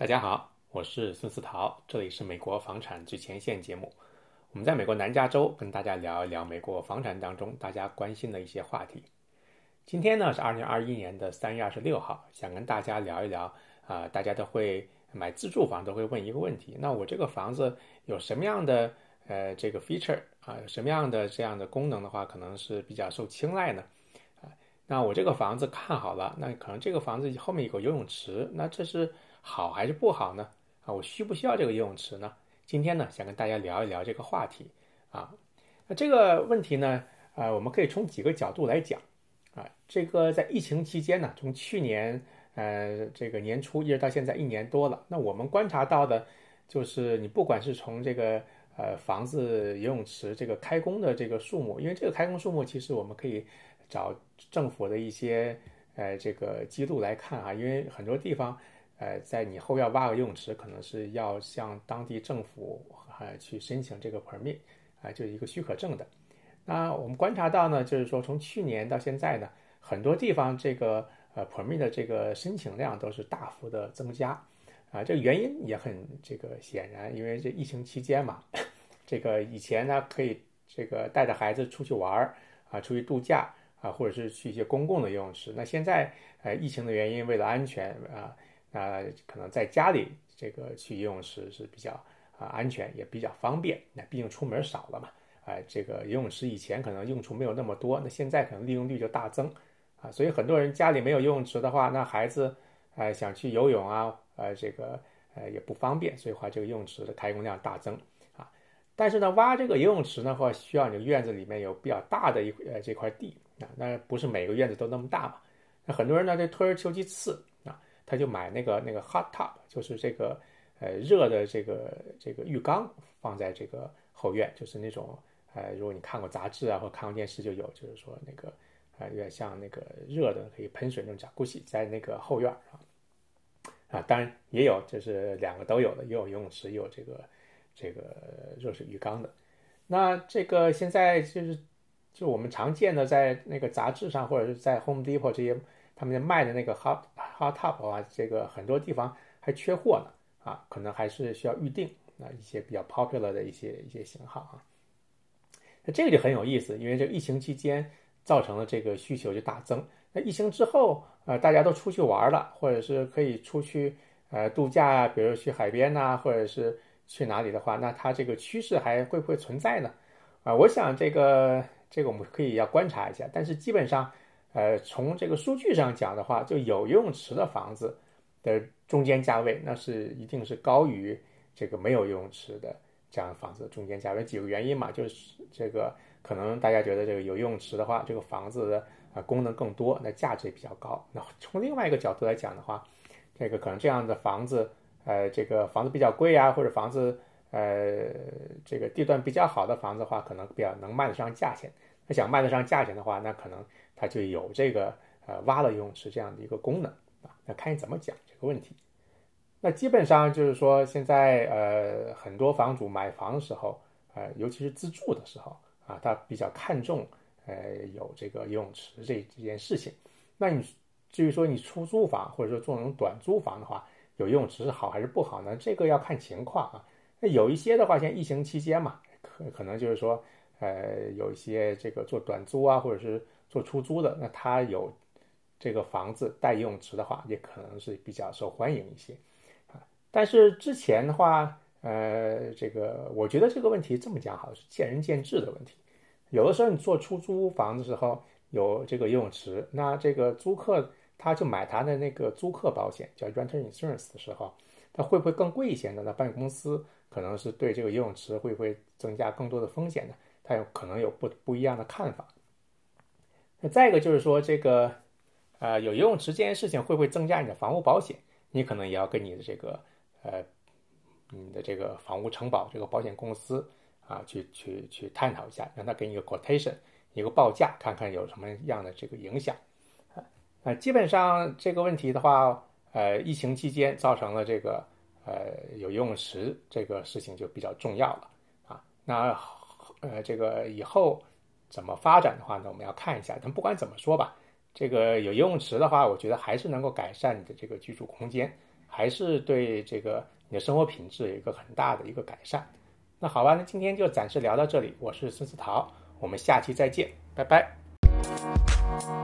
大家好，我是孙思桃，这里是美国房产最前线节目。我们在美国南加州跟大家聊一聊美国房产当中大家关心的一些话题。今天呢是二零二一年的三月二十六号，想跟大家聊一聊啊，大家都会买自住房都会问一个问题：那我这个房子有什么样的呃这个 feature 啊，什么样的这样的功能的话，可能是比较受青睐呢？那我这个房子看好了，那可能这个房子后面有个游泳池，那这是。好还是不好呢？啊，我需不需要这个游泳池呢？今天呢，想跟大家聊一聊这个话题啊。那这个问题呢，呃，我们可以从几个角度来讲啊。这个在疫情期间呢，从去年呃这个年初一直到现在一年多了，那我们观察到的，就是你不管是从这个呃房子游泳池这个开工的这个数目，因为这个开工数目其实我们可以找政府的一些呃这个记录来看啊，因为很多地方。呃，在你后院挖个游泳池，可能是要向当地政府呃去申请这个 permit，啊，就是一个许可证的。那我们观察到呢，就是说从去年到现在呢，很多地方这个呃 permit 的这个申请量都是大幅的增加，啊，这个原因也很这个显然，因为这疫情期间嘛，这个以前呢可以这个带着孩子出去玩儿啊，出去度假啊，或者是去一些公共的游泳池。那现在呃疫情的原因，为了安全啊。啊，可能在家里这个去游泳池是比较啊安全，也比较方便。那毕竟出门少了嘛，哎，这个游泳池以前可能用处没有那么多，那现在可能利用率就大增啊。所以很多人家里没有游泳池的话，那孩子哎想去游泳啊，呃，这个呃也不方便，所以话这个游泳池的开工量大增啊。但是呢，挖这个游泳池的话，需要你院子里面有比较大的一呃这块地啊，那不是每个院子都那么大嘛。那很多人呢，这退而求其次啊。他就买那个那个 hot tub，就是这个呃热的这个这个浴缸放在这个后院，就是那种呃如果你看过杂志啊或看过电视就有，就是说那个啊有点像那个热的可以喷水那种加古洗在那个后院啊啊当然也有就是两个都有的，也有游泳池也有这个这个热水浴缸的。那这个现在就是就我们常见的在那个杂志上或者是在 Home Depot 这些。他们卖的那个 hot hot tub 啊，这个很多地方还缺货呢啊，可能还是需要预定啊一些比较 popular 的一些一些型号啊。那这个就很有意思，因为这个疫情期间造成了这个需求就大增。那疫情之后，呃，大家都出去玩了，或者是可以出去呃度假啊，比如去海边呐，或者是去哪里的话，那它这个趋势还会不会存在呢？啊，我想这个这个我们可以要观察一下，但是基本上。呃，从这个数据上讲的话，就有游泳池的房子的中间价位，那是一定是高于这个没有游泳池的这样的房子的中间价位。几个原因嘛，就是这个可能大家觉得这个有游泳池的话，这个房子的啊功能更多，那价值也比较高。那从另外一个角度来讲的话，这个可能这样的房子，呃，这个房子比较贵啊，或者房子呃这个地段比较好的房子的话，可能比较能卖得上价钱。那想卖得上价钱的话，那可能。它就有这个呃挖了游泳池这样的一个功能啊，那看你怎么讲这个问题。那基本上就是说，现在呃很多房主买房的时候，呃尤其是自住的时候啊，他比较看重呃有这个游泳池这这件事情。那你至于说你出租房或者说做那种短租房的话，有游泳池是好还是不好呢？这个要看情况啊。那有一些的话，像疫情期间嘛，可可能就是说呃有一些这个做短租啊，或者是做出租的，那他有这个房子带游泳池的话，也可能是比较受欢迎一些啊。但是之前的话，呃，这个我觉得这个问题这么讲好，是见仁见智的问题。有的时候你做出租房的时候有这个游泳池，那这个租客他就买他的那个租客保险，叫 renter insurance 的时候，他会不会更贵一些呢？那保险公司可能是对这个游泳池会不会增加更多的风险呢？他有可能有不不一样的看法。那再一个就是说，这个，呃，有游泳池这件事情会不会增加你的房屋保险？你可能也要跟你的这个，呃，你的这个房屋承保这个保险公司啊，去去去探讨一下，让他给你一个 quotation，一个报价，看看有什么样的这个影响。啊，基本上这个问题的话，呃，疫情期间造成了这个，呃，有游泳池这个事情就比较重要了啊。那，呃，这个以后。怎么发展的话呢？我们要看一下。但不管怎么说吧，这个有游泳池的话，我觉得还是能够改善你的这个居住空间还是对这个你的生活品质有一个很大的一个改善。那好吧，那今天就暂时聊到这里。我是孙思桃，我们下期再见，拜拜。